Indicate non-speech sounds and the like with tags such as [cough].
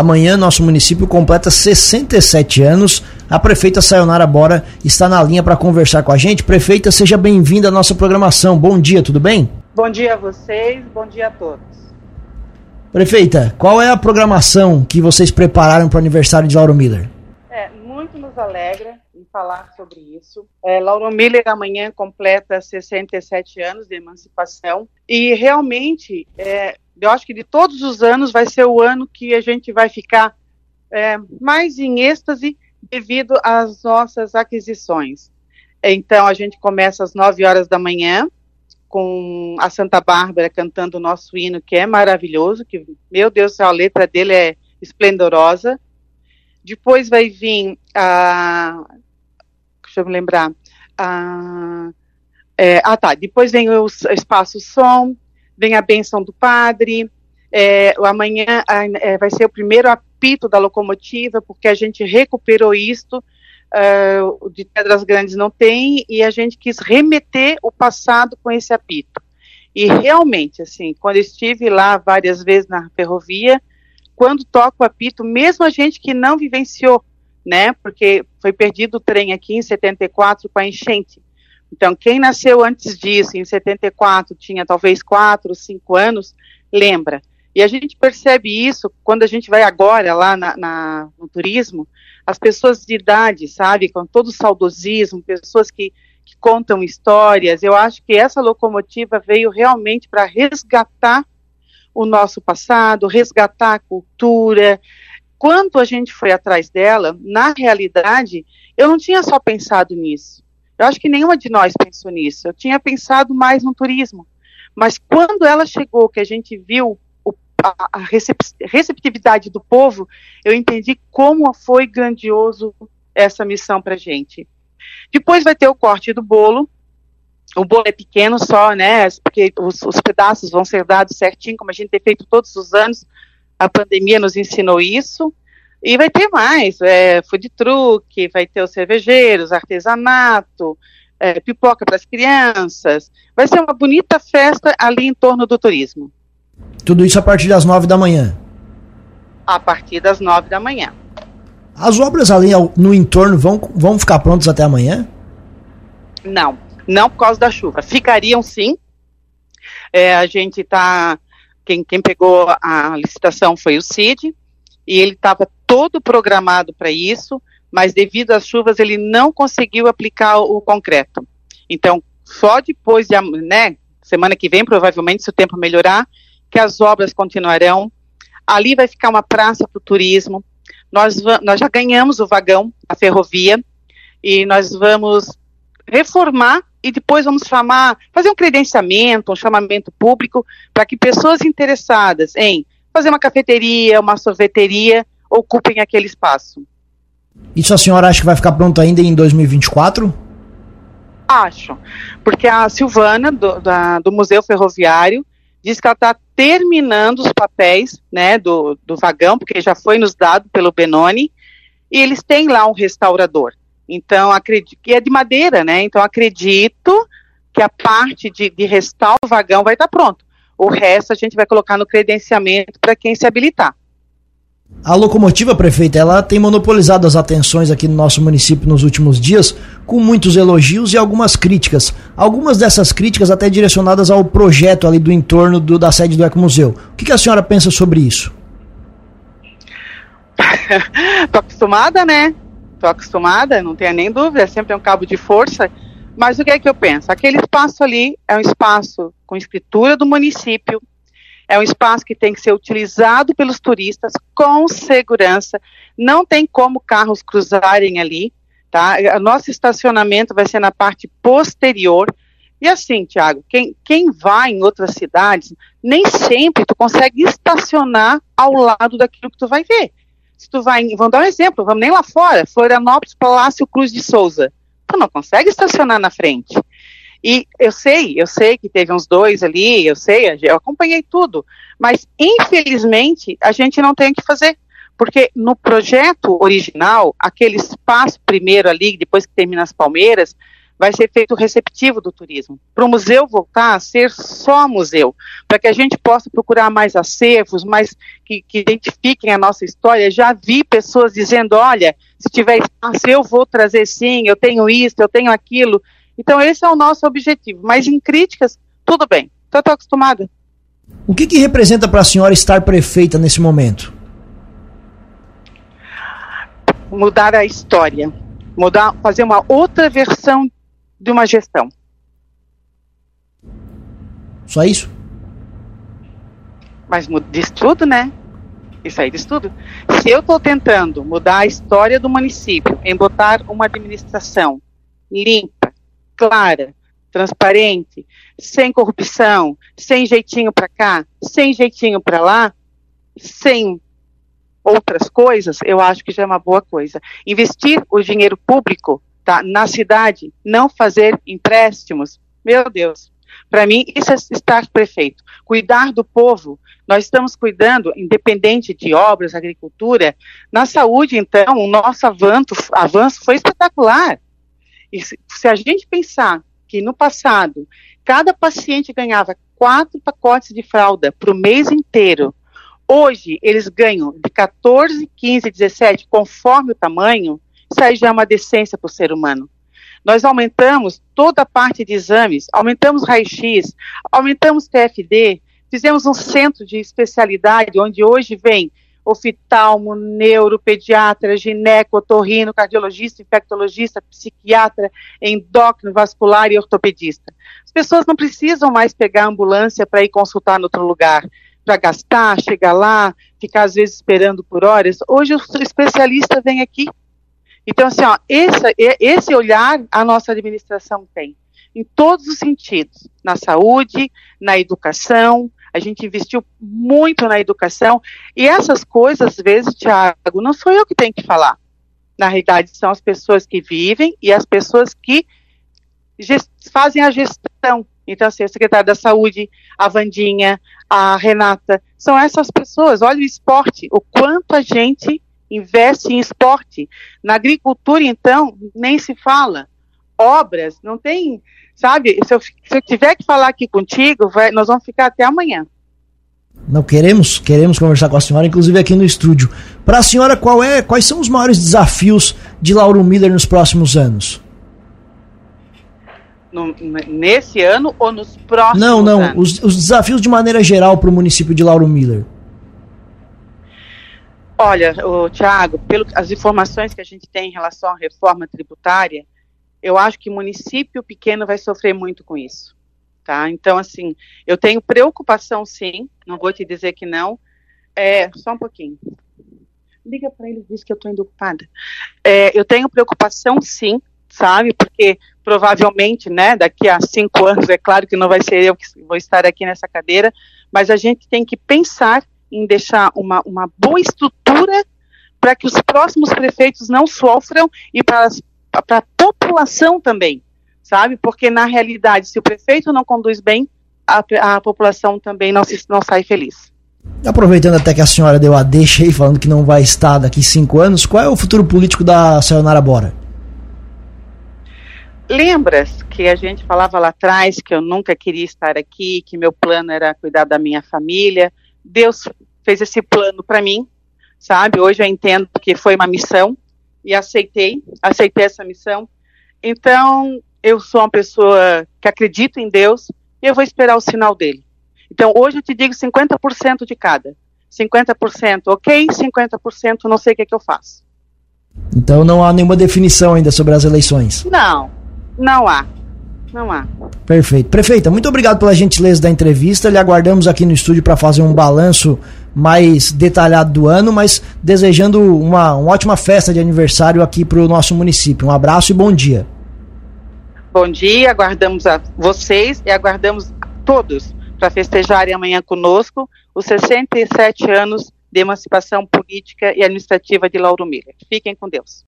Amanhã nosso município completa 67 anos. A prefeita Sayonara Bora está na linha para conversar com a gente. Prefeita, seja bem-vinda à nossa programação. Bom dia, tudo bem? Bom dia a vocês, bom dia a todos. Prefeita, qual é a programação que vocês prepararam para o aniversário de Lauro Miller? É, muito nos alegra em falar sobre isso. É, Lauro Miller amanhã completa 67 anos de emancipação e realmente é, eu acho que de todos os anos vai ser o ano que a gente vai ficar é, mais em êxtase devido às nossas aquisições. Então a gente começa às 9 horas da manhã com a Santa Bárbara cantando o nosso hino, que é maravilhoso, que, meu Deus, a letra dele é esplendorosa. Depois vai vir a. Deixa eu me lembrar. A, é, ah, tá. Depois vem o Espaço Som, vem a benção do padre. É, amanhã é, vai ser o primeiro apito da locomotiva, porque a gente recuperou isto. Uh, de Pedras Grandes não tem, e a gente quis remeter o passado com esse apito. E realmente, assim, quando estive lá várias vezes na ferrovia, quando toca o apito, mesmo a gente que não vivenciou, né, porque foi perdido o trem aqui em 74 com a enchente. Então, quem nasceu antes disso, em 74, tinha talvez 4, 5 anos, lembra. E a gente percebe isso quando a gente vai agora lá na, na, no turismo, as pessoas de idade, sabe, com todo o saudosismo, pessoas que, que contam histórias. Eu acho que essa locomotiva veio realmente para resgatar o nosso passado, resgatar a cultura. Quando a gente foi atrás dela, na realidade, eu não tinha só pensado nisso. Eu acho que nenhuma de nós pensou nisso. Eu tinha pensado mais no turismo. Mas quando ela chegou, que a gente viu o, a, a receptividade do povo, eu entendi como foi grandioso essa missão para gente. Depois vai ter o corte do bolo, o bolo é pequeno só, né? Porque os, os, pedaços vão ser dados certinho, como a gente tem feito todos os anos. A pandemia nos ensinou isso. E vai ter mais, é, food truck, vai ter os cervejeiros, artesanato, é, pipoca para as crianças. Vai ser uma bonita festa ali em torno do turismo. Tudo isso a partir das nove da manhã? A partir das nove da manhã. As obras ali no entorno vão, vão ficar prontas até amanhã? Não não por causa da chuva. Ficariam sim. É, a gente está. Quem, quem pegou a licitação foi o CID, e ele estava todo programado para isso, mas devido às chuvas ele não conseguiu aplicar o concreto. Então, só depois de, né, semana que vem, provavelmente, se o tempo melhorar, que as obras continuarão. Ali vai ficar uma praça para o turismo. Nós, nós já ganhamos o vagão, a ferrovia, e nós vamos reformar e depois vamos chamar, fazer um credenciamento, um chamamento público para que pessoas interessadas em fazer uma cafeteria, uma sorveteria, ocupem aquele espaço. Isso a senhora acha que vai ficar pronto ainda em 2024? Acho, porque a Silvana, do, da, do Museu Ferroviário, diz que ela está terminando os papéis né, do, do vagão, porque já foi nos dado pelo Benoni, e eles têm lá um restaurador. Então, acredito que é de madeira, né? Então, acredito que a parte de, de restar o vagão vai estar pronto. O resto a gente vai colocar no credenciamento para quem se habilitar. A locomotiva, prefeita, ela tem monopolizado as atenções aqui no nosso município nos últimos dias, com muitos elogios e algumas críticas. Algumas dessas críticas até direcionadas ao projeto ali do entorno do, da sede do Ecomuseu. O que, que a senhora pensa sobre isso? [laughs] Tô acostumada, né? estou acostumada, não tenha nem dúvida, sempre é um cabo de força. Mas o que é que eu penso? Aquele espaço ali é um espaço com escritura do município, é um espaço que tem que ser utilizado pelos turistas com segurança, não tem como carros cruzarem ali, tá? O nosso estacionamento vai ser na parte posterior. E assim, Tiago, quem, quem vai em outras cidades, nem sempre tu consegue estacionar ao lado daquilo que tu vai ver. Se tu vai, vamos dar um exemplo, vamos nem lá fora, Florianópolis, Palácio Cruz de Souza. Tu não consegue estacionar na frente. E eu sei, eu sei que teve uns dois ali, eu sei, eu acompanhei tudo, mas infelizmente a gente não tem o que fazer. Porque no projeto original, aquele espaço primeiro ali, depois que termina as palmeiras, vai ser feito receptivo do turismo. Para o museu voltar a ser só museu, para que a gente possa procurar mais acervos, mais que, que, identifiquem a nossa história. Já vi pessoas dizendo: olha, se tiver espaço, eu vou trazer sim, eu tenho isso, eu tenho aquilo. Então, esse é o nosso objetivo. Mas em críticas, tudo bem, estou acostumada. O que, que representa para a senhora estar prefeita nesse momento? Mudar a história, mudar, fazer uma outra versão de uma gestão. Só isso? Mas diz tudo, né? Isso aí diz tudo. Se eu estou tentando mudar a história do município em botar uma administração limpa, clara, transparente, sem corrupção, sem jeitinho para cá, sem jeitinho para lá, sem outras coisas, eu acho que já é uma boa coisa. Investir o dinheiro público tá, na cidade, não fazer empréstimos, meu Deus. Para mim, isso é estar prefeito. Cuidar do povo. Nós estamos cuidando, independente de obras, agricultura. Na saúde, então, o nosso avanço, avanço foi espetacular. E se, se a gente pensar que no passado, cada paciente ganhava quatro pacotes de fralda para o mês inteiro, hoje eles ganham de 14, 15, 17, conforme o tamanho, isso aí já é uma decência para o ser humano. Nós aumentamos toda a parte de exames, aumentamos raio-x, aumentamos TFD, fizemos um centro de especialidade, onde hoje vem oftalmo, neuro, pediatra, gineco, otorrino, cardiologista, infectologista, psiquiatra, endócrino, vascular e ortopedista. As pessoas não precisam mais pegar ambulância para ir consultar em outro lugar, para gastar, chegar lá, ficar às vezes esperando por horas. Hoje o especialista vem aqui, então, assim, ó, esse, esse olhar a nossa administração tem, em todos os sentidos, na saúde, na educação, a gente investiu muito na educação, e essas coisas, às vezes, Tiago, não sou eu que tenho que falar. Na realidade, são as pessoas que vivem e as pessoas que fazem a gestão. Então, assim, a secretária da Saúde, a Vandinha, a Renata, são essas pessoas. Olha o esporte, o quanto a gente investe em esporte. Na agricultura, então, nem se fala. Obras, não tem, sabe? Se eu, se eu tiver que falar aqui contigo, vai, nós vamos ficar até amanhã. Não queremos, queremos conversar com a senhora, inclusive aqui no estúdio. Para a senhora, qual é, quais são os maiores desafios de Lauro Miller nos próximos anos? No, nesse ano ou nos próximos Não, não, anos? Os, os desafios de maneira geral para o município de Lauro Miller. Olha, o Tiago, pelas informações que a gente tem em relação à reforma tributária, eu acho que município pequeno vai sofrer muito com isso. Tá? Então, assim, eu tenho preocupação sim, não vou te dizer que não. É, só um pouquinho. Liga para ele, diz que eu estou indo ocupada. É, eu tenho preocupação sim, sabe? Porque provavelmente, né, daqui a cinco anos, é claro que não vai ser eu que vou estar aqui nessa cadeira, mas a gente tem que pensar em deixar uma, uma boa estrutura para que os próximos prefeitos não sofram e para a população também, sabe? Porque na realidade, se o prefeito não conduz bem, a, a população também não, se, não sai feliz. Aproveitando até que a senhora deu a deixa aí, falando que não vai estar daqui cinco anos, qual é o futuro político da Sayonara Bora? Lembras que a gente falava lá atrás que eu nunca queria estar aqui, que meu plano era cuidar da minha família, Deus fez esse plano para mim, sabe? Hoje eu entendo que foi uma missão e aceitei, aceitei essa missão. Então, eu sou uma pessoa que acredita em Deus e eu vou esperar o sinal dele. Então, hoje eu te digo 50% de cada. 50% ok, 50% não sei o que, é que eu faço. Então não há nenhuma definição ainda sobre as eleições? Não, não há. Não há. Perfeito. Prefeita, muito obrigado pela gentileza da entrevista. Lhe aguardamos aqui no estúdio para fazer um balanço mais detalhado do ano, mas desejando uma, uma ótima festa de aniversário aqui para o nosso município. Um abraço e bom dia. Bom dia, aguardamos a vocês e aguardamos todos para festejarem amanhã conosco os 67 anos de emancipação política e administrativa de Lauro Miller. Fiquem com Deus.